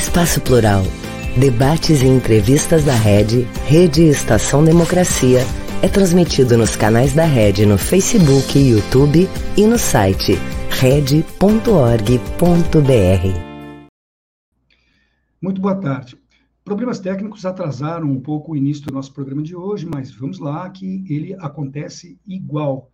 Espaço Plural. Debates e entrevistas da Rede, Rede Estação Democracia, é transmitido nos canais da Rede no Facebook, YouTube e no site rede.org.br. Muito boa tarde. Problemas técnicos atrasaram um pouco o início do nosso programa de hoje, mas vamos lá que ele acontece igual.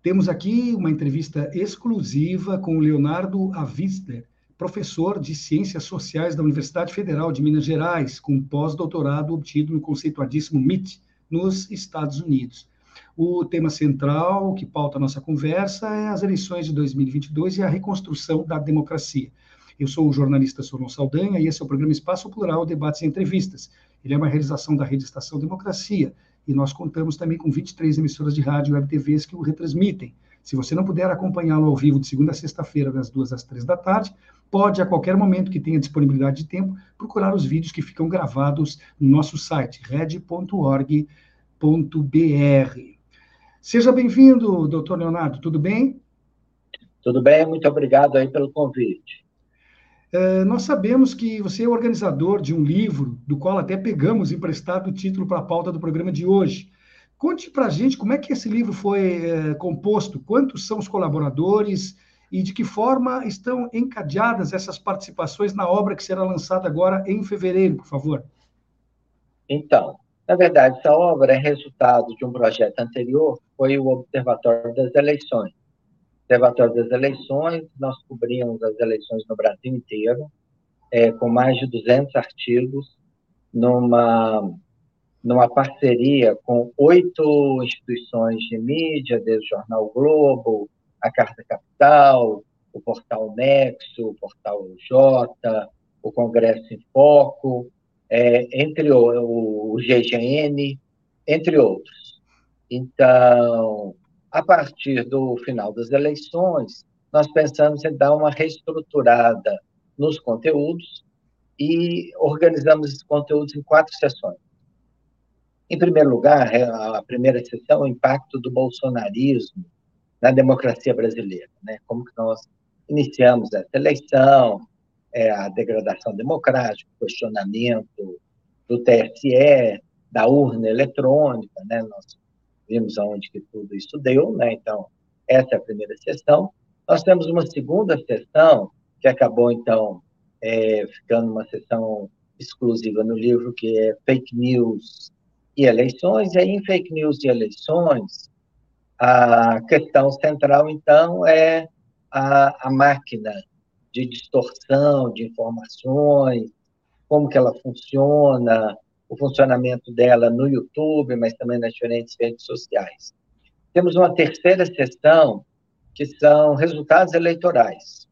Temos aqui uma entrevista exclusiva com o Leonardo Avistler, professor de Ciências Sociais da Universidade Federal de Minas Gerais, com pós-doutorado obtido no conceituadíssimo MIT, nos Estados Unidos. O tema central que pauta a nossa conversa é as eleições de 2022 e a reconstrução da democracia. Eu sou o jornalista Solon Saldanha e esse é o programa Espaço Plural Debates e Entrevistas. Ele é uma realização da Rede Estação Democracia e nós contamos também com 23 emissoras de rádio e web TVs que o retransmitem. Se você não puder acompanhá-lo ao vivo de segunda a sexta-feira, das duas às três da tarde, pode, a qualquer momento que tenha disponibilidade de tempo, procurar os vídeos que ficam gravados no nosso site, red.org.br. Seja bem-vindo, doutor Leonardo, tudo bem? Tudo bem, muito obrigado aí pelo convite. É, nós sabemos que você é organizador de um livro, do qual até pegamos emprestado o título para a pauta do programa de hoje. Conte para a gente como é que esse livro foi é, composto, quantos são os colaboradores e de que forma estão encadeadas essas participações na obra que será lançada agora em fevereiro, por favor. Então, na verdade, essa obra é resultado de um projeto anterior, foi o Observatório das Eleições Observatório das Eleições, nós cobrimos as eleições no Brasil inteiro, é, com mais de 200 artigos, numa, numa parceria com oito instituições de mídia, desde o Jornal Globo, a Carta Capital, o Portal Nexo, o Portal J, o Congresso em Foco, é, entre o, o GGN, entre outros. Então, a partir do final das eleições, nós pensamos em dar uma reestruturada nos conteúdos e organizamos esses conteúdos em quatro sessões. Em primeiro lugar, a primeira sessão, o impacto do bolsonarismo na democracia brasileira, né? Como que nós iniciamos essa eleição, é, a degradação democrática, o questionamento do TSE, da urna eletrônica, né? Nós vimos aonde que tudo isso deu, né? Então, essa é a primeira sessão. Nós temos uma segunda sessão, que acabou, então, é, ficando uma sessão exclusiva no livro, que é Fake News e Eleições. E aí, em Fake News e Eleições, a questão central, então, é a, a máquina de distorção de informações, como que ela funciona, o funcionamento dela no YouTube, mas também nas diferentes redes sociais. Temos uma terceira sessão, que são resultados eleitorais.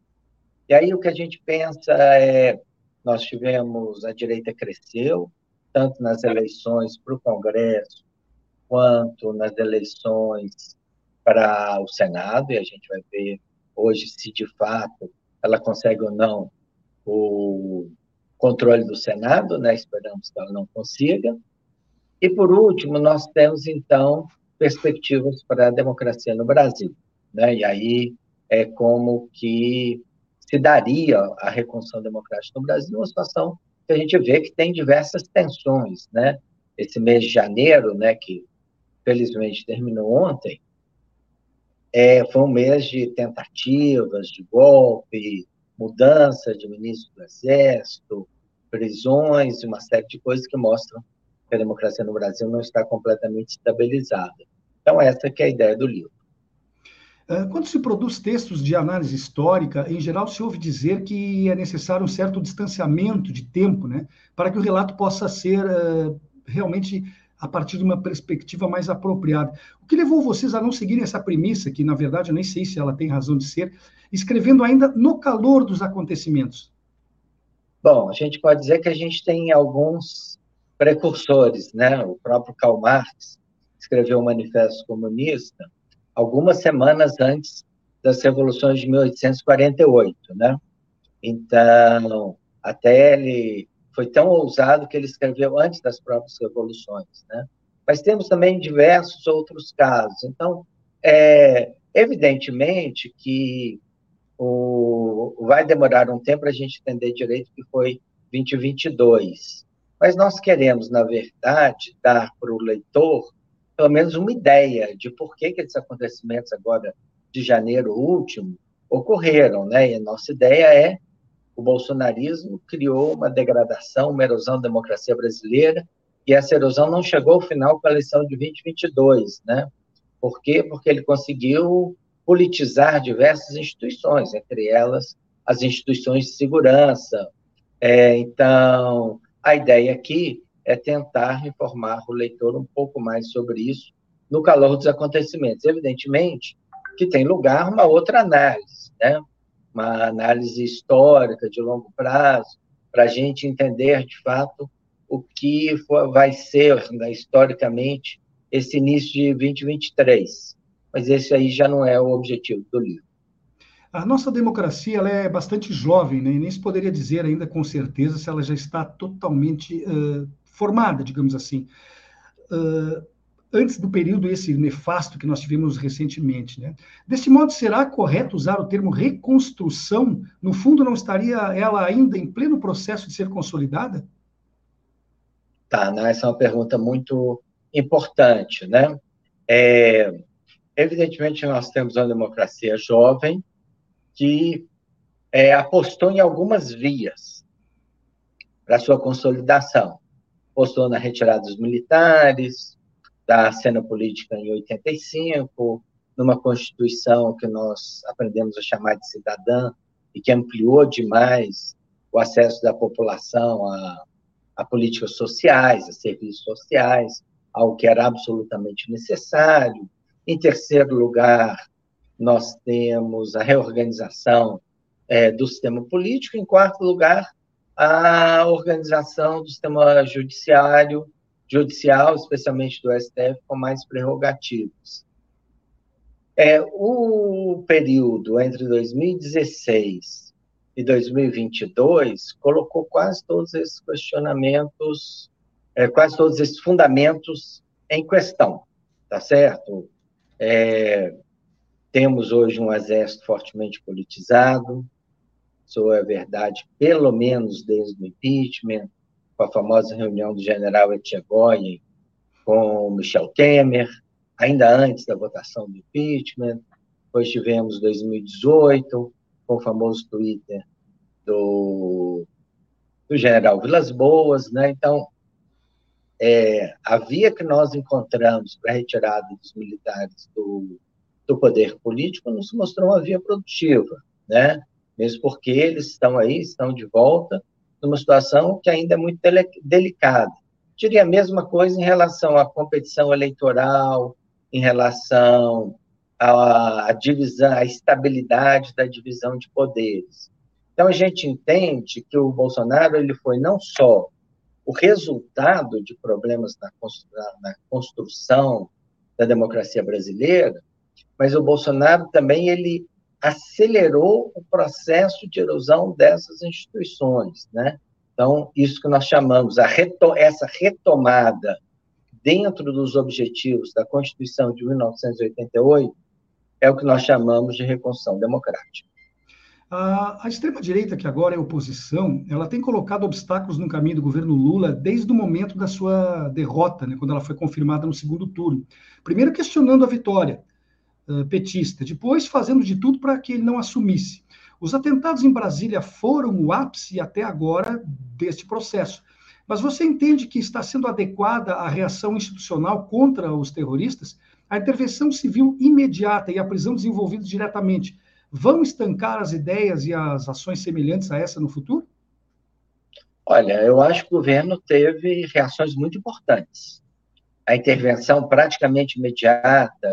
E aí o que a gente pensa é, nós tivemos, a direita cresceu, tanto nas eleições para o Congresso, quanto nas eleições para o Senado, e a gente vai ver hoje se de fato ela consegue ou não o controle do Senado, né? esperamos que ela não consiga. E, por último, nós temos, então, perspectivas para a democracia no Brasil. Né? E aí é como que se daria a reconstrução democrática no Brasil, uma situação que a gente vê que tem diversas tensões. Né? Esse mês de janeiro, né, que felizmente terminou ontem, é, foi um mês de tentativas de golpe, mudança de ministro do Exército, prisões e uma série de coisas que mostram que a democracia no Brasil não está completamente estabilizada. Então, essa que é a ideia do livro. É, quando se produz textos de análise histórica, em geral se ouve dizer que é necessário um certo distanciamento de tempo, né, para que o relato possa ser uh, realmente a partir de uma perspectiva mais apropriada. O que levou vocês a não seguirem essa premissa, que na verdade eu nem sei se ela tem razão de ser, escrevendo ainda no calor dos acontecimentos? Bom, a gente pode dizer que a gente tem alguns precursores, né? O próprio Karl Marx escreveu o Manifesto Comunista algumas semanas antes das revoluções de 1848, né? Então, até ele foi tão ousado que ele escreveu antes das próprias revoluções, né? Mas temos também diversos outros casos. Então, é evidentemente que o, vai demorar um tempo para a gente entender direito que foi 2022. Mas nós queremos, na verdade, dar para o leitor pelo menos uma ideia de por que, que esses acontecimentos agora de janeiro último ocorreram, né? E a nossa ideia é o bolsonarismo criou uma degradação, uma erosão da democracia brasileira, e essa erosão não chegou ao final com a eleição de 2022, né? Por quê? Porque ele conseguiu politizar diversas instituições, entre elas as instituições de segurança. É, então, a ideia aqui é tentar informar o leitor um pouco mais sobre isso no calor dos acontecimentos. Evidentemente que tem lugar uma outra análise, né? Uma análise histórica de longo prazo, para a gente entender, de fato, o que vai ser, né, historicamente, esse início de 2023. Mas esse aí já não é o objetivo do livro. A nossa democracia ela é bastante jovem, né? nem se poderia dizer ainda com certeza se ela já está totalmente uh, formada, digamos assim, uh, antes do período esse nefasto que nós tivemos recentemente. Né? Desse modo, será correto usar o termo reconstrução? No fundo, não estaria ela ainda em pleno processo de ser consolidada? Tá, né? essa é uma pergunta muito importante, né? É, evidentemente, nós temos uma democracia jovem que é, apostou em algumas vias para sua consolidação. Apostou na retirada dos militares, da cena política em 85, numa Constituição que nós aprendemos a chamar de cidadã e que ampliou demais o acesso da população a a políticas sociais, a serviços sociais, algo que era absolutamente necessário. Em terceiro lugar, nós temos a reorganização é, do sistema político. Em quarto lugar, a organização do sistema judiciário, judicial, especialmente do STF, com mais prerrogativas. É, o período entre 2016 e 2022 colocou quase todos esses questionamentos, é, quase todos esses fundamentos em questão, tá certo? É, temos hoje um exército fortemente politizado, isso é verdade, pelo menos desde o impeachment, com a famosa reunião do general Etchegói com Michel Temer, ainda antes da votação do impeachment, depois tivemos 2018, com o famoso Twitter do, do general Vilas Boas, né? Então, é, a via que nós encontramos para a retirada dos militares do, do poder político nos mostrou uma via produtiva, né? Mesmo porque eles estão aí, estão de volta, numa situação que ainda é muito delicada. Diria a mesma coisa em relação à competição eleitoral, em relação a divisão, a estabilidade da divisão de poderes. Então a gente entende que o Bolsonaro ele foi não só o resultado de problemas na, na construção da democracia brasileira, mas o Bolsonaro também ele acelerou o processo de erosão dessas instituições, né? Então, isso que nós chamamos, reto essa retomada dentro dos objetivos da Constituição de 1988, é o que nós chamamos de reconstrução democrática. A, extrema-direita, que agora é oposição, ela tem colocado obstáculos no caminho do governo Lula desde o momento da sua derrota, né, quando ela foi confirmada no segundo turno. Primeiro questionando a vitória petista, depois fazendo de tudo para que ele não assumisse. Os atentados em Brasília foram o ápice até agora deste processo. Mas você entende que está sendo adequada a reação institucional contra os terroristas? A intervenção civil imediata e a prisão desenvolvida diretamente vão estancar as ideias e as ações semelhantes a essa no futuro? Olha, eu acho que o governo teve reações muito importantes. A intervenção praticamente imediata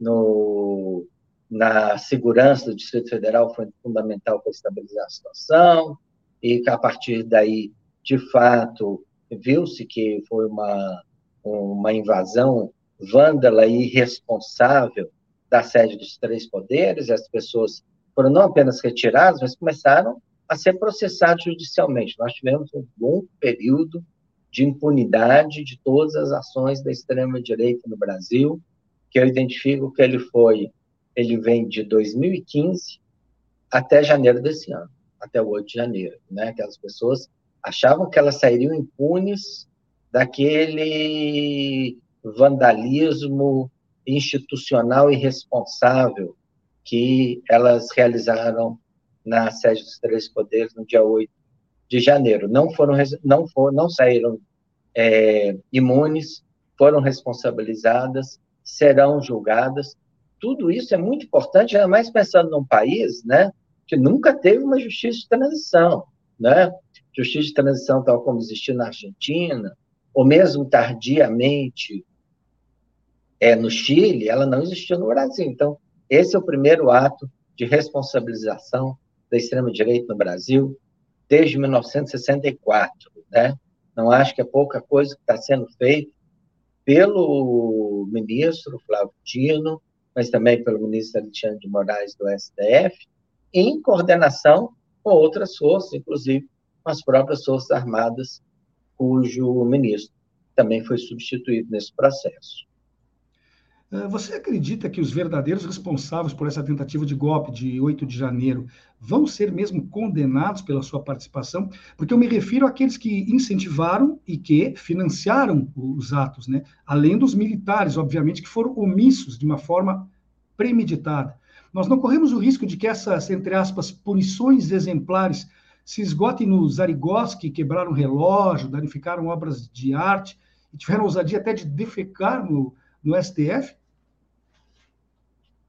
no, na segurança do Distrito Federal foi fundamental para estabilizar a situação, e que a partir daí, de fato, viu-se que foi uma, uma invasão vândala e irresponsável da sede dos três poderes, as pessoas foram não apenas retiradas, mas começaram a ser processadas judicialmente. Nós tivemos um bom período de impunidade de todas as ações da extrema-direita no Brasil, que eu identifico que ele foi, ele vem de 2015 até janeiro desse ano, até o 8 de janeiro, né? Aquelas pessoas achavam que elas sairiam impunes daquele vandalismo institucional irresponsável que elas realizaram na sede dos Três Poderes no dia 8 de janeiro. Não foram, não foram, não saíram é, imunes, foram responsabilizadas, serão julgadas. Tudo isso é muito importante, ainda mais pensando num país, né, que nunca teve uma justiça de transição, né? Justiça de transição tal como existiu na Argentina, ou mesmo tardiamente é, no Chile, ela não existiu no Brasil. Então, esse é o primeiro ato de responsabilização da extrema-direita no Brasil desde 1964. Né? Não acho que é pouca coisa que está sendo feita pelo ministro Flávio Dino, mas também pelo ministro Alexandre de Moraes do STF, em coordenação com outras forças, inclusive com as próprias Forças Armadas, cujo ministro também foi substituído nesse processo. Eh, você acredita que os verdadeiros responsáveis por essa tentativa de golpe de 8 de janeiro vão ser mesmo condenados pela sua participação? Porque eu me refiro àqueles que incentivaram e que financiaram os atos, né? Além dos militares, obviamente, que foram omissos de uma forma premeditada. Nós não corremos o risco de que essas, entre aspas, punições exemplares se esgotem nos arigós que quebraram relógio, danificaram obras de arte e tiveram ousadia até de defecar no, no STF?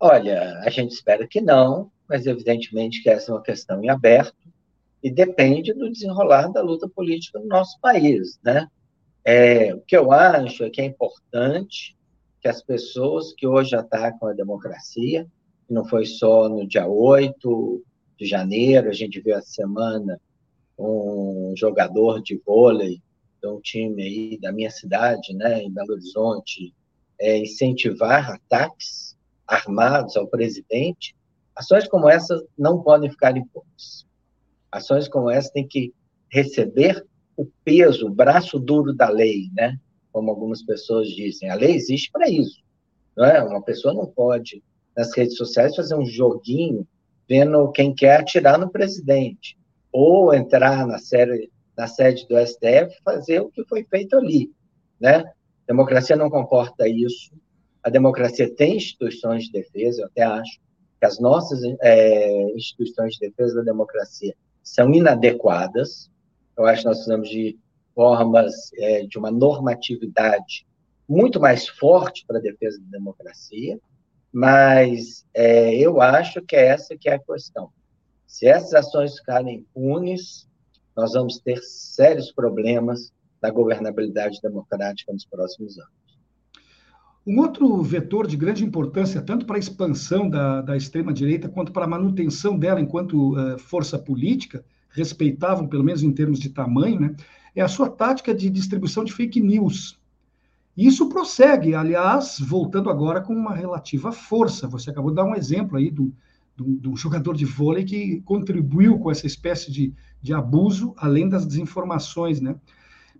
Olha, a gente espera que não, mas evidentemente que essa é uma questão em aberto e depende do desenrolar da luta política no nosso país, né? É, o que eu acho é que é importante que as pessoas que hoje atacam a democracia, não foi só no dia 8 de janeiro, a gente viu essa semana um jogador de vôlei de um time aí da minha cidade, né, em Belo Horizonte, é, incentivar ataques armados ao presidente, ações como essas não podem ficar impunes. Ações como essa têm que receber o peso, o braço duro da lei, né? Como algumas pessoas dizem. A lei existe para isso. Não é? Uma pessoa não pode, nas redes sociais, fazer um joguinho vendo quem quer atirar no presidente. Ou entrar na, série, na sede do STF fazer o que foi feito ali. Né? Democracia não comporta isso. A democracia tem instituições de defesa, eu até acho que as nossas é, instituições de defesa da democracia são inadequadas. Eu acho que nós precisamos de formas é, de uma normatividade muito mais forte para a defesa da democracia, mas é, eu acho que é essa que é a questão. Se essas ações ficarem impunes, nós vamos ter sérios problemas na governabilidade democrática nos próximos anos. Um outro vetor de grande importância, tanto para a expansão da, da extrema-direita, quanto para a manutenção dela enquanto uh, força política, respeitável, pelo menos em termos de tamanho, né, é a sua tática de distribuição de fake news. Isso prossegue, aliás, voltando agora com uma relativa força. Você acabou de dar um exemplo aí do, do, do jogador de vôlei que contribuiu com essa espécie de, de abuso, além das desinformações, né?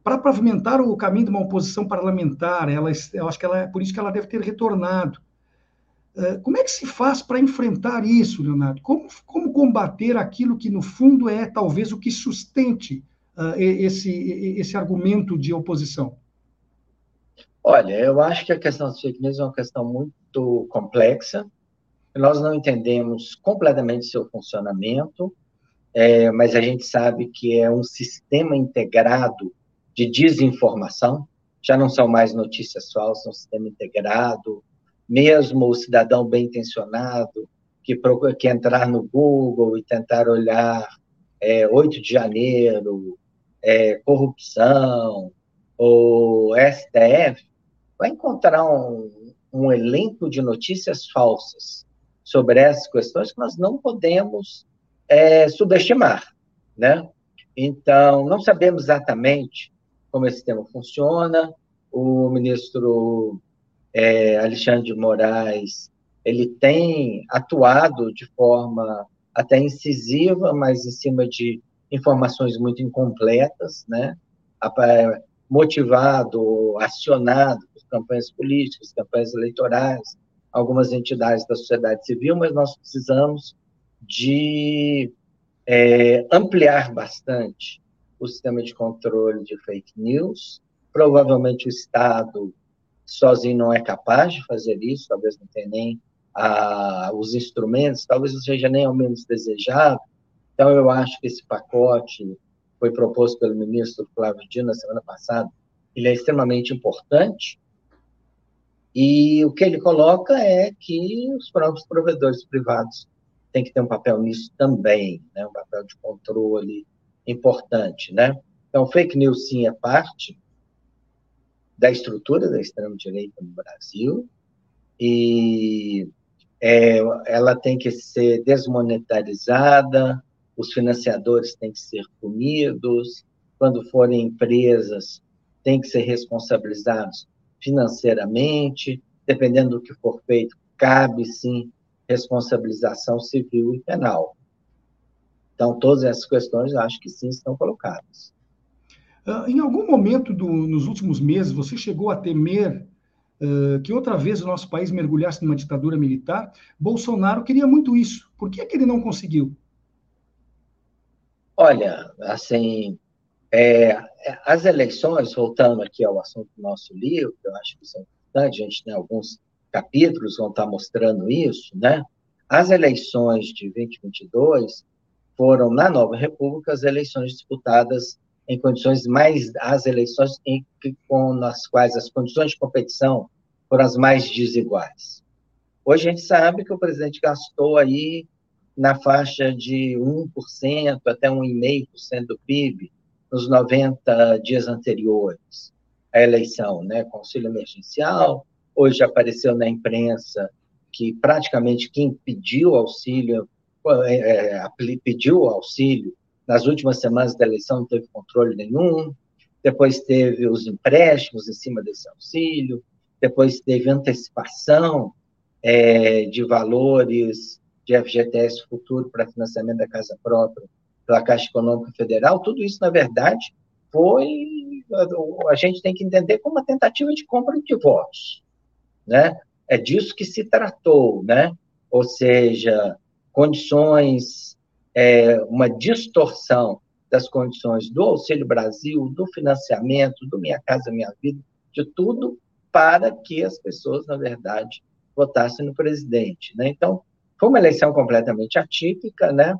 Para pavimentar o caminho de uma oposição parlamentar. Ela, eu acho que ela, é por isso que ela deve ter retornado. Uh, como é que se faz para enfrentar isso, Leonardo? Como, como combater aquilo que, no fundo, é talvez o que sustente uh, esse, esse argumento de oposição? Olha, eu acho que a questão das fake news é uma questão muito complexa. Nós não entendemos completamente seu funcionamento, é, mas a gente sabe que é um sistema integrado de desinformação, já não são mais notícias falsas, é um sistema integrado, mesmo o cidadão bem intencionado que, procura, que entrar no Google e tentar olhar é, 8 de janeiro, é, corrupção, ou STF, vai encontrar um, um elenco de notícias falsas sobre essas questões que nós não podemos é, subestimar, né? Então, não sabemos exatamente como esse sistema funciona. O ministro é, Alexandre de Moraes ele tem atuado de forma até incisiva, mas em cima de informações muito incompletas, né? Motivado, acionado por campanhas políticas, campanhas eleitorais, algumas entidades da sociedade civil, mas nós precisamos de é, ampliar bastante o sistema de controle de fake news. Provavelmente o Estado sozinho não é capaz de fazer isso, talvez não tenha nem ah, os instrumentos, talvez não seja nem ao menos desejado. Então, eu acho que esse pacote foi proposto pelo ministro Flávio Dino na semana passada, ele é extremamente importante, e o que ele coloca é que os próprios provedores privados têm que ter um papel nisso também, né? um papel de controle importante. Né? Então, fake news, sim, é parte da estrutura da extrema-direita no Brasil, e é, ela tem que ser desmonetarizada, os financiadores têm que ser punidos, quando forem empresas, têm que ser responsabilizados financeiramente, dependendo do que for feito, cabe sim responsabilização civil e penal. Então, todas essas questões, acho que sim, estão colocadas. Uh, em algum momento do, nos últimos meses, você chegou a temer uh, que outra vez o nosso país mergulhasse numa ditadura militar? Bolsonaro queria muito isso. Por que, é que ele não conseguiu? Olha, assim, é, as eleições, voltando aqui ao assunto do nosso livro, eu acho que isso é importante, a gente tem alguns capítulos vão estar mostrando isso, né? As eleições de 2022 foram, na Nova República, as eleições disputadas em condições mais, as eleições em, com, nas quais as condições de competição foram as mais desiguais. Hoje a gente sabe que o presidente gastou aí na faixa de 1% até 1,5% do PIB nos 90 dias anteriores à eleição, né? Conselho emergencial, hoje apareceu na imprensa que praticamente quem pediu auxílio, é, é pediu auxílio nas últimas semanas da eleição não teve controle nenhum, depois teve os empréstimos em cima desse auxílio, depois teve antecipação é, de valores de FGTS futuro para financiamento da casa própria pela Caixa Econômica Federal, tudo isso, na verdade, foi. A gente tem que entender como uma tentativa de compra de votos. Né? É disso que se tratou, né? ou seja, condições, é, uma distorção das condições do Auxílio Brasil, do financiamento, do Minha Casa Minha Vida, de tudo para que as pessoas, na verdade, votassem no presidente. Né? Então, foi uma eleição completamente atípica, né?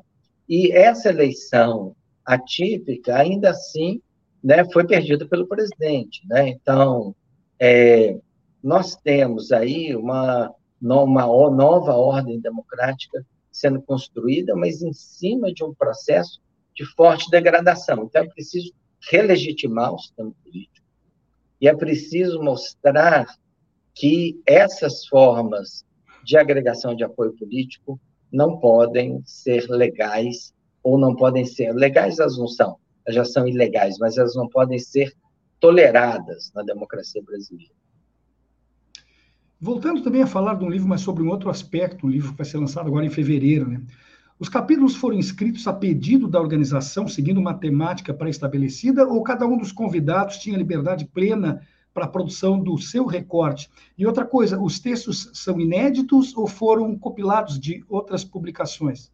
E essa eleição atípica, ainda assim, né, foi perdida pelo presidente. Né? Então, é, nós temos aí uma, uma nova ordem democrática sendo construída, mas em cima de um processo de forte degradação. Então, é preciso relegitimar o sistema político e é preciso mostrar que essas formas de agregação de apoio político não podem ser legais ou não podem ser legais elas não são, elas já são ilegais, mas elas não podem ser toleradas na democracia brasileira. Voltando também a falar de um livro, mas sobre um outro aspecto, um livro que vai ser lançado agora em fevereiro, né? Os capítulos foram escritos a pedido da organização, seguindo uma temática pré-estabelecida, ou cada um dos convidados tinha liberdade plena para a produção do seu recorte. E outra coisa, os textos são inéditos ou foram compilados de outras publicações?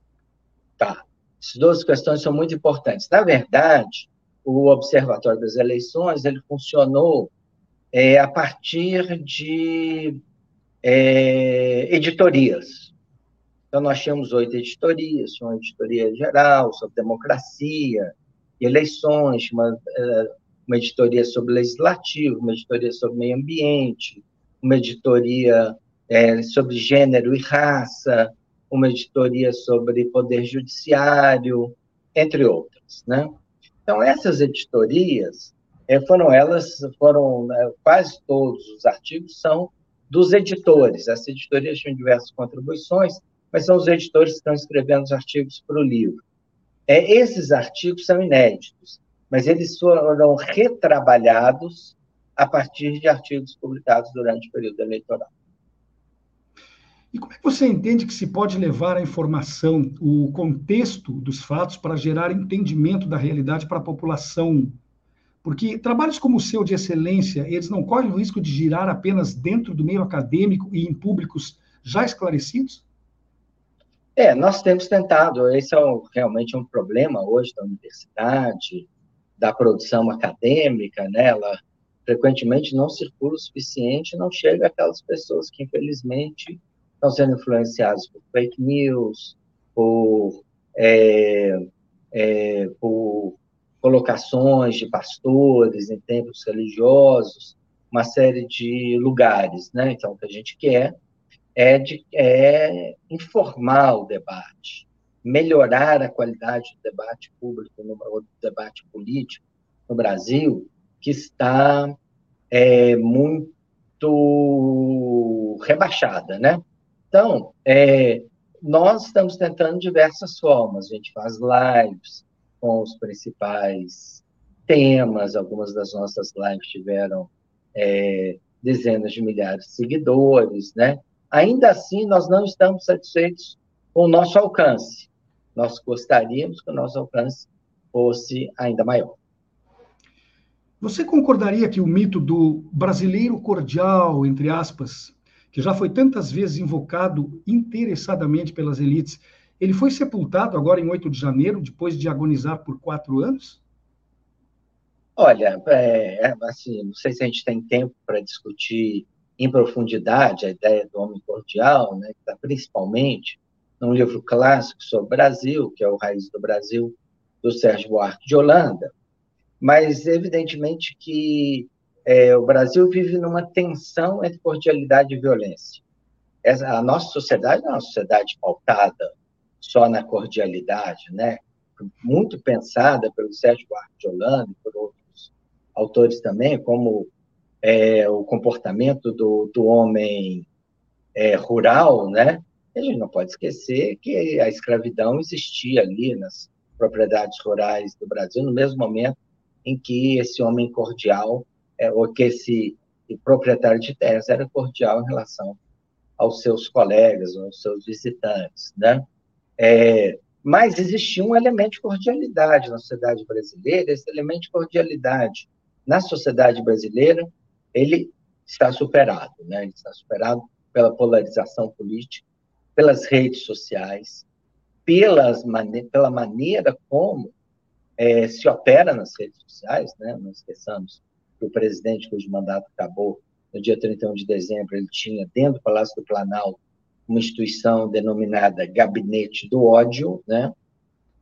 Tá. Essas duas questões são muito importantes. Na verdade, o Observatório das Eleições ele funcionou é, a partir de é, editorias. Então, nós tínhamos oito editorias, uma editoria geral sobre democracia eleições, uma, é, uma editoria sobre legislativo, uma editoria sobre meio ambiente, uma editoria é, sobre gênero e raça, uma editoria sobre poder judiciário, entre outras, né? Então essas editorias é, foram elas foram né, quase todos os artigos são dos editores. Essas editorias tinham diversas contribuições, mas são os editores que estão escrevendo os artigos para o livro. É, esses artigos são inéditos mas eles foram retrabalhados a partir de artigos publicados durante o período eleitoral. E como é que você entende que se pode levar a informação, o contexto dos fatos, para gerar entendimento da realidade para a população? Porque trabalhos como o seu de excelência, eles não correm o risco de girar apenas dentro do meio acadêmico e em públicos já esclarecidos? É, nós temos tentado. Esse é realmente um problema hoje da universidade, da produção acadêmica, né? frequentemente não circula o suficiente, não chega aquelas pessoas que, infelizmente, estão sendo influenciadas por fake news, por, é, é, por colocações de pastores em templos religiosos, uma série de lugares. Né? Então, o que a gente quer é, de, é informar o debate, melhorar a qualidade do debate público, no, do debate político no Brasil, que está é, muito rebaixada, né? Então, é, nós estamos tentando diversas formas. A gente faz lives com os principais temas. Algumas das nossas lives tiveram é, dezenas de milhares de seguidores, né? Ainda assim, nós não estamos satisfeitos com o nosso alcance. Nós gostaríamos que o nosso alcance fosse ainda maior. Você concordaria que o mito do brasileiro cordial, entre aspas, que já foi tantas vezes invocado interessadamente pelas elites, ele foi sepultado agora em 8 de janeiro, depois de agonizar por quatro anos? Olha, é, é assim, não sei se a gente tem tempo para discutir em profundidade a ideia do homem cordial, né, que está principalmente num livro clássico sobre o Brasil, que é o Raiz do Brasil, do Sérgio Buarque de Holanda, mas evidentemente que é, o Brasil vive numa tensão entre cordialidade e violência. Essa, a nossa sociedade é uma sociedade pautada só na cordialidade, né? muito pensada pelo Sérgio Buarque de Holanda e por outros autores também, como é, o comportamento do, do homem é, rural, né? A gente não pode esquecer que a escravidão existia ali nas propriedades rurais do Brasil, no mesmo momento em que esse homem cordial, é, ou que esse proprietário de terras era cordial em relação aos seus colegas, aos seus visitantes, né? É, mas existia um elemento de cordialidade na sociedade brasileira, esse elemento de cordialidade na sociedade brasileira ele está superado, né? Ele está superado pela polarização política, pelas redes sociais, pelas mane pela maneira como é, se opera nas redes sociais, né? Não esqueçamos que o presidente, cujo mandato acabou no dia 31 de dezembro, ele tinha dentro do Palácio do Planalto uma instituição denominada Gabinete do Ódio, né?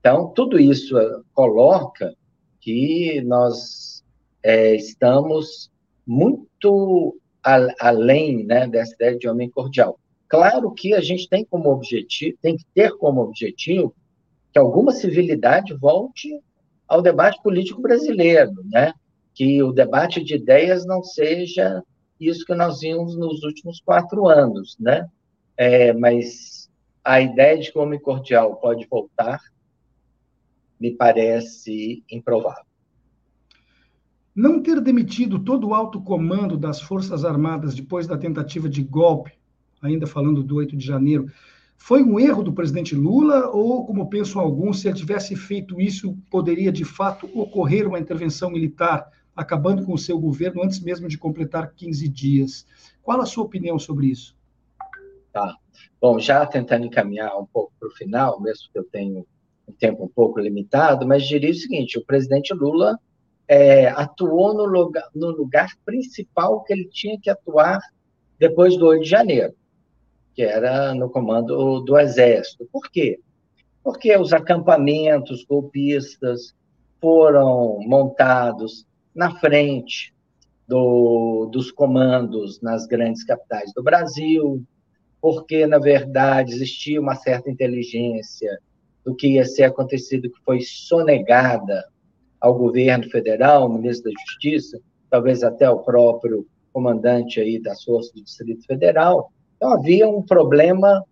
Então, tudo isso eh, coloca que nós é, estamos muito a, além né, dessa ideia de homem cordial. Claro que a gente tem como objetivo, tem que ter como objetivo que alguma civilidade volte ao debate político brasileiro, né? Que o debate de ideias não seja isso que nós vimos nos últimos quatro anos, né? É, mas a ideia de que o homem cordial pode voltar me parece improvável. Não ter demitido todo o alto comando das Forças Armadas depois da tentativa de golpe, ainda falando do 8 de janeiro, foi um erro do presidente Lula ou, como pensam alguns, se ele tivesse feito isso, poderia de fato ocorrer uma intervenção militar, acabando com o seu governo antes mesmo de completar 15 dias? Qual a sua opinião sobre isso? Tá. Bom, já tentando encaminhar um pouco para o final, mesmo que eu tenho um tempo um pouco limitado, mas diria o seguinte: o presidente Lula é, atuou no lugar, no lugar principal que ele tinha que atuar depois do 8 de janeiro, que era no comando do Exército. Por quê? Porque os acampamentos golpistas foram montados na frente do, dos comandos nas grandes capitais do Brasil, porque, na verdade, existia uma certa inteligência do que ia ser acontecido, que foi sonegada ao governo federal, ao ministro da Justiça, talvez até ao próprio comandante aí das forças do Distrito Federal. Então, havia um problema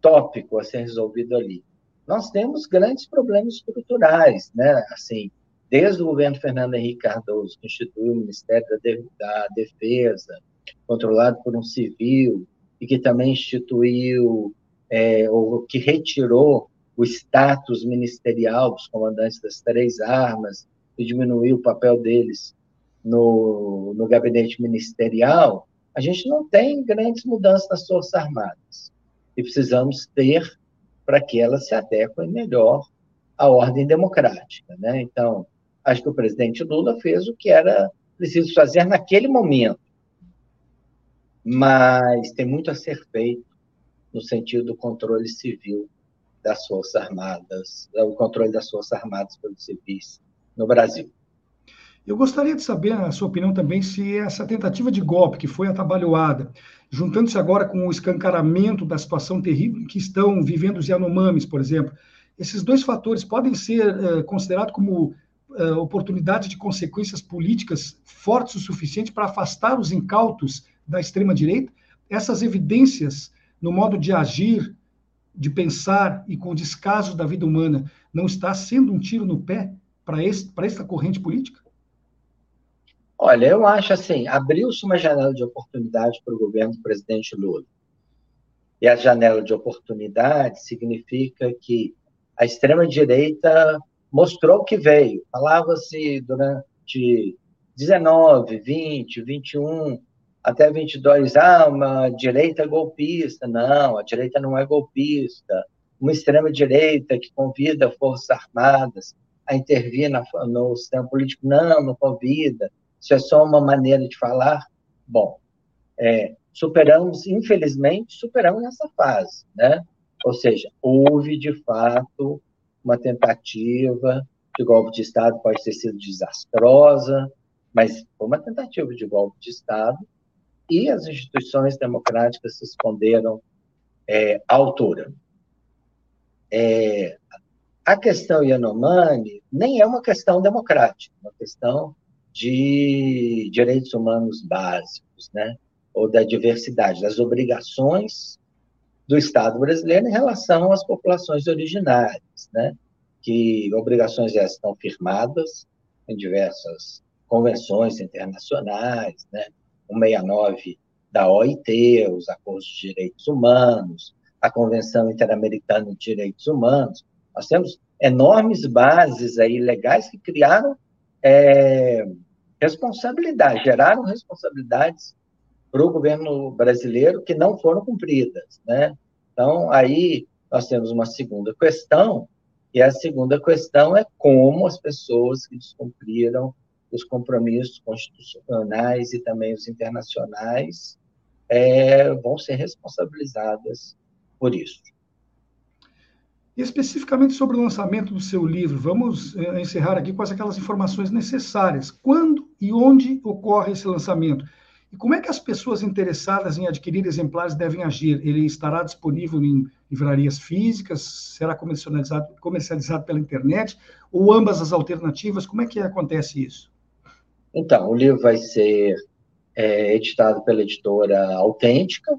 tópico a ser resolvido ali. Nós temos grandes problemas estruturais, né? Assim, desde o governo Fernando Henrique Cardoso, que instituiu o Ministério da Defesa, controlado por um civil, e que também instituiu, é, ou que retirou o status ministerial dos comandantes das três armas e diminuir o papel deles no, no gabinete ministerial, a gente não tem grandes mudanças nas Forças Armadas. E precisamos ter para que elas se adequem melhor à ordem democrática. Né? Então, Acho que o presidente Lula fez o que era preciso fazer naquele momento. Mas tem muito a ser feito no sentido do controle civil das Forças Armadas, o controle das Forças Armadas pelos civis no Brasil. Eu gostaria de saber a sua opinião também se essa tentativa de golpe que foi atabalhoada, juntando-se agora com o escancaramento da situação terrível que estão vivendo os Yanomamis, por exemplo, esses dois fatores podem ser uh, considerados como uh, oportunidades de consequências políticas fortes o suficiente para afastar os incautos da extrema-direita? Essas evidências no modo de agir, de pensar e com o descaso da vida humana não está sendo um tiro no pé para esta corrente política? Olha, eu acho assim, abriu-se uma janela de oportunidade para o governo do presidente Lula. E a janela de oportunidade significa que a extrema-direita mostrou que veio. Falava-se durante 19, 20, 21, até 22, ah, uma direita golpista. Não, a direita não é golpista. Uma extrema-direita que convida forças armadas a intervir na, no sistema político. Não, não convida isso é só uma maneira de falar? Bom, é, superamos, infelizmente, superamos essa fase, né? Ou seja, houve, de fato, uma tentativa de golpe de Estado, pode ter sido desastrosa, mas foi uma tentativa de golpe de Estado e as instituições democráticas responderam é, à altura. É, a questão Yanomami nem é uma questão democrática, é uma questão de direitos humanos básicos, né? ou da diversidade, das obrigações do Estado brasileiro em relação às populações originárias, né? que obrigações essas estão firmadas em diversas convenções internacionais, né? 169 da OIT, os Acordos de Direitos Humanos, a Convenção Interamericana de Direitos Humanos. Nós temos enormes bases aí legais que criaram é, geraram responsabilidades para o governo brasileiro que não foram cumpridas, né? Então, aí nós temos uma segunda questão, e a segunda questão é como as pessoas que descumpriram os compromissos constitucionais e também os internacionais é, vão ser responsabilizadas por isso. E especificamente sobre o lançamento do seu livro, vamos é, encerrar aqui com aquelas informações necessárias. Quando e onde ocorre esse lançamento? E como é que as pessoas interessadas em adquirir exemplares devem agir? Ele estará disponível em livrarias físicas? Será comercializado, comercializado pela internet? Ou ambas as alternativas? Como é que acontece isso? Então, o livro vai ser é, editado pela editora Autêntica,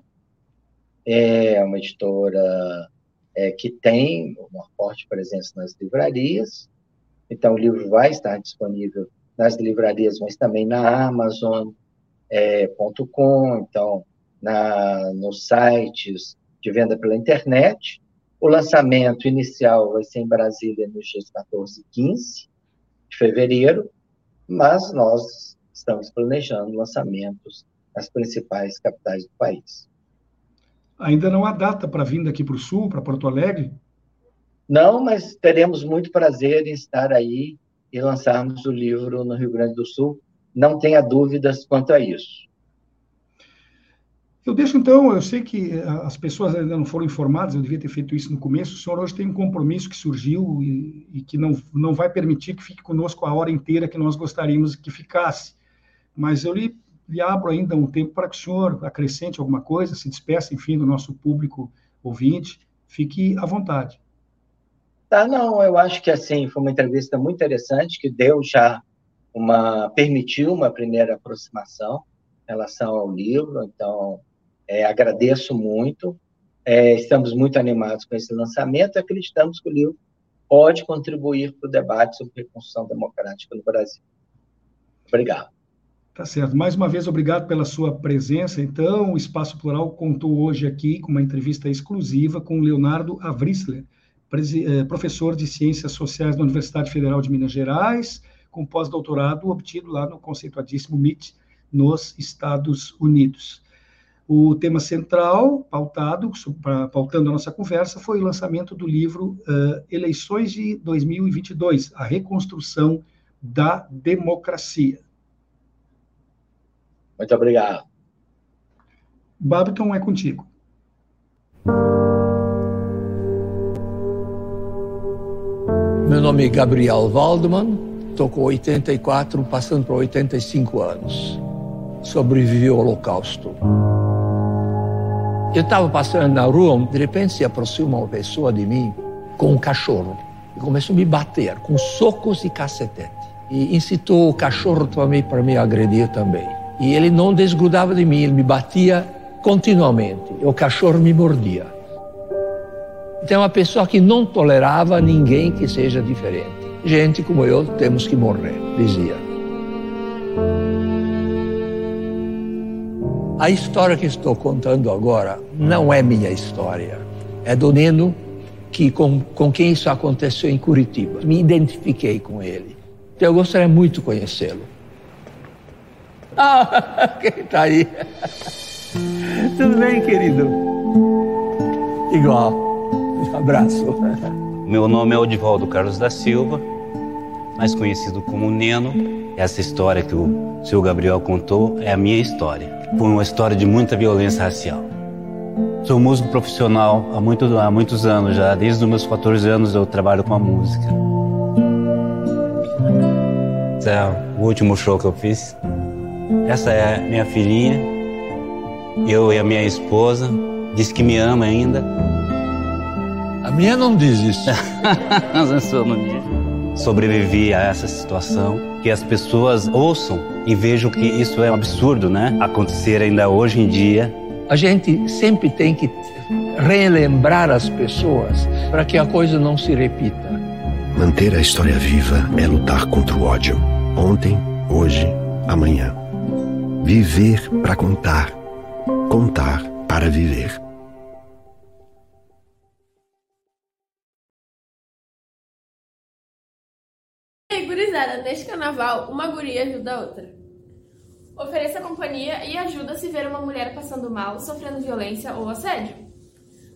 é uma editora é, que tem uma forte presença nas livrarias. Então, o livro vai estar disponível nas livrarias, mas também na Amazon.com, é, então, na, nos sites de venda pela internet. O lançamento inicial vai ser em Brasília nos dias 14 e 15 de fevereiro, mas nós estamos planejando lançamentos nas principais capitais do país. Ainda não há data para vir daqui para o Sul, para Porto Alegre? Não, mas teremos muito prazer em estar aí e lançarmos o livro no Rio Grande do Sul. Não tenha dúvidas quanto a isso. Eu deixo então, eu sei que eh, as pessoas ainda não foram informadas, eu devia ter feito isso no começo. O senhor hoje tem um compromisso que surgiu e, e que não, não vai permitir que fique conosco a hora inteira que nós gostaríamos que ficasse. Mas eu lhe e abro ainda um tempo para que o senhor acrescente alguma coisa, se despeça, enfim, do nosso público ouvinte. Fique à vontade. Tá, não, eu acho que assim foi uma entrevista muito interessante que deu já uma permitiu uma primeira aproximação em relação ao livro. Então, é, agradeço muito. É, estamos muito animados com esse lançamento. Acreditamos que o livro pode contribuir para o debate sobre reconstrução democrática no Brasil. Obrigado. Tá certo. Mais uma vez, obrigado pela sua presença. Então, o Espaço Plural contou hoje aqui com uma entrevista exclusiva com Leonardo Avrisler, eh, professor de Ciências Sociais da Universidade Federal de Minas Gerais, com pós-doutorado obtido lá no conceituadíssimo MIT, nos Estados Unidos. O tema central, pautado, pautando a nossa conversa, foi o lançamento do livro uh, Eleições de 2022, a reconstrução da democracia. Muito obrigado. Babiton, é contigo. Meu nome é Gabriel Waldman, estou com 84, passando para 85 anos. Sobrevivi ao Holocausto. Eu estava passando na rua, de repente se aproxima uma pessoa de mim com um cachorro e começou a me bater com socos e cacetete. E incitou o cachorro também para me agredir também. E ele não desgrudava de mim, ele me batia continuamente. E o cachorro me mordia. Então, é uma pessoa que não tolerava ninguém que seja diferente. Gente como eu temos que morrer, dizia. A história que estou contando agora não é minha história. É do Neno, que, com, com quem isso aconteceu em Curitiba. Me identifiquei com ele. Então, eu gostaria muito de conhecê-lo. Ah, quem está aí? Tudo bem, querido? Igual. Um abraço. Meu nome é Odivaldo Carlos da Silva, mais conhecido como Neno. Essa história que o seu Gabriel contou é a minha história. Foi uma história de muita violência racial. Sou músico profissional há, muito, há muitos anos já. Desde os meus 14 anos eu trabalho com a música. Esse é o último show que eu fiz. Essa é minha filhinha. Eu e a minha esposa. Diz que me ama ainda. A minha não diz isso. não diz. Sobrevivi a essa situação. Que as pessoas ouçam e vejam que isso é um absurdo, né? Acontecer ainda hoje em dia. A gente sempre tem que relembrar as pessoas para que a coisa não se repita. Manter a história viva é lutar contra o ódio. Ontem, hoje, amanhã. Viver para contar. Contar para viver. Neste carnaval, uma guria ajuda a outra. Ofereça companhia e ajuda se ver uma mulher passando mal, sofrendo violência ou assédio.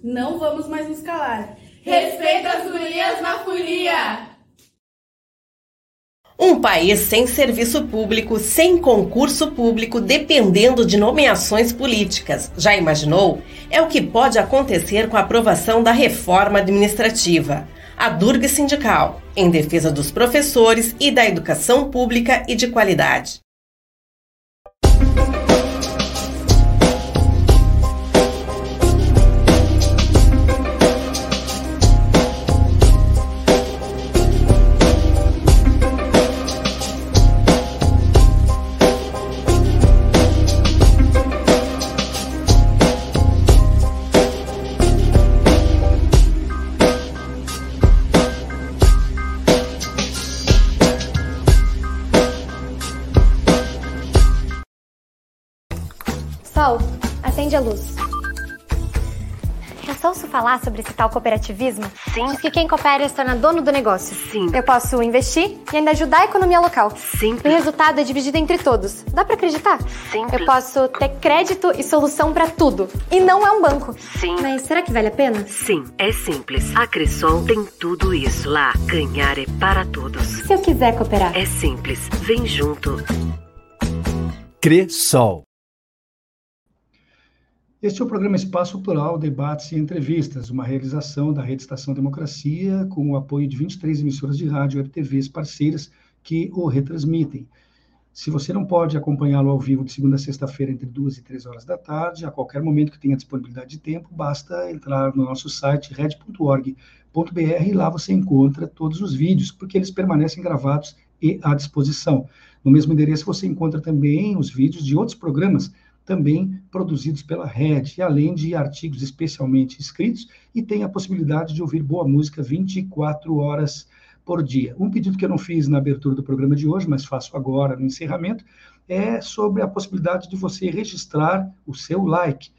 Não vamos mais nos calar. Respeita as gurias na folia! Um país sem serviço público, sem concurso público, dependendo de nomeações políticas. Já imaginou? É o que pode acontecer com a aprovação da reforma administrativa. A Durga Sindical, em defesa dos professores e da educação pública e de qualidade. Acende a luz. Eu só ouço falar sobre esse tal cooperativismo? Sim. Diz que quem coopera se torna dono do negócio. Sim. Eu posso investir e ainda ajudar a economia local. Sim. E o resultado é dividido entre todos. Dá pra acreditar? Sim. Eu posso ter crédito e solução pra tudo. E não é um banco. Sim. Mas será que vale a pena? Sim, é simples. A Cressol tem tudo isso. Lá, ganhar é para todos. Se eu quiser cooperar? É simples. Vem junto. Cressol. Este é o programa Espaço Plural, Debates e Entrevistas, uma realização da Rede Estação Democracia, com o apoio de 23 emissoras de rádio e TVs parceiras que o retransmitem. Se você não pode acompanhá-lo ao vivo de segunda a sexta-feira, entre duas e três horas da tarde, a qualquer momento que tenha disponibilidade de tempo, basta entrar no nosso site red.org.br e lá você encontra todos os vídeos, porque eles permanecem gravados e à disposição. No mesmo endereço você encontra também os vídeos de outros programas também produzidos pela Rede, além de artigos especialmente escritos, e tem a possibilidade de ouvir boa música 24 horas por dia. Um pedido que eu não fiz na abertura do programa de hoje, mas faço agora no encerramento, é sobre a possibilidade de você registrar o seu like.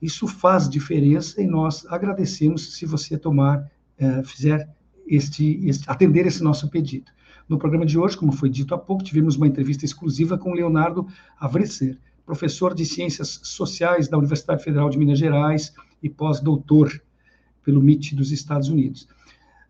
Isso faz diferença e nós agradecemos se você tomar, eh, fizer este, este, atender esse nosso pedido. No programa de hoje, como foi dito há pouco, tivemos uma entrevista exclusiva com Leonardo Avrecer, professor de Ciências Sociais da Universidade Federal de Minas Gerais e pós-doutor pelo MIT dos Estados Unidos.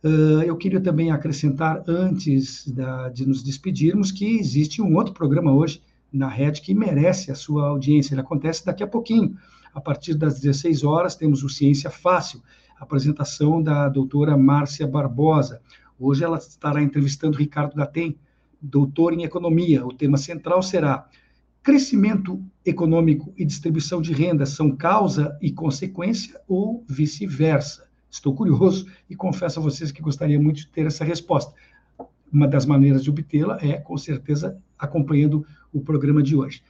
Uh, eu queria também acrescentar, antes da, de nos despedirmos, que existe um outro programa hoje na rede que merece a sua audiência. Ele acontece daqui a pouquinho. A partir das 16 horas, temos o Ciência Fácil, apresentação da doutora Márcia Barbosa. Hoje ela estará entrevistando Ricardo Gatem, doutor em economia. O tema central será crescimento econômico e distribuição de renda são causa e consequência ou vice-versa? Estou curioso e confesso a vocês que gostaria muito de ter essa resposta. Uma das maneiras de obtê-la é, com certeza, acompanhando o programa de hoje.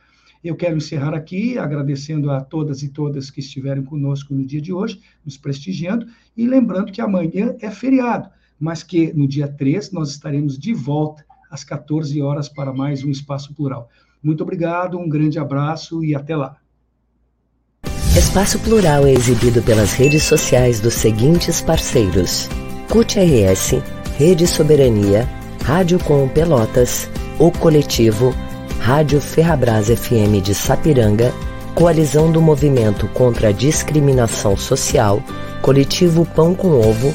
Eu quero encerrar aqui agradecendo a todas e todas que estiveram conosco no dia de hoje, nos prestigiando, e lembrando que amanhã é feriado, mas que no dia 3 nós estaremos de volta às 14 horas para mais um Espaço Plural. Muito obrigado, um grande abraço e até lá. Espaço Plural é exibido pelas redes sociais dos seguintes parceiros: CUT RS, Rede Soberania, Rádio Com Pelotas, O Coletivo, Rádio Ferrabras FM de Sapiranga, Coalizão do Movimento contra a Discriminação Social, Coletivo Pão com Ovo,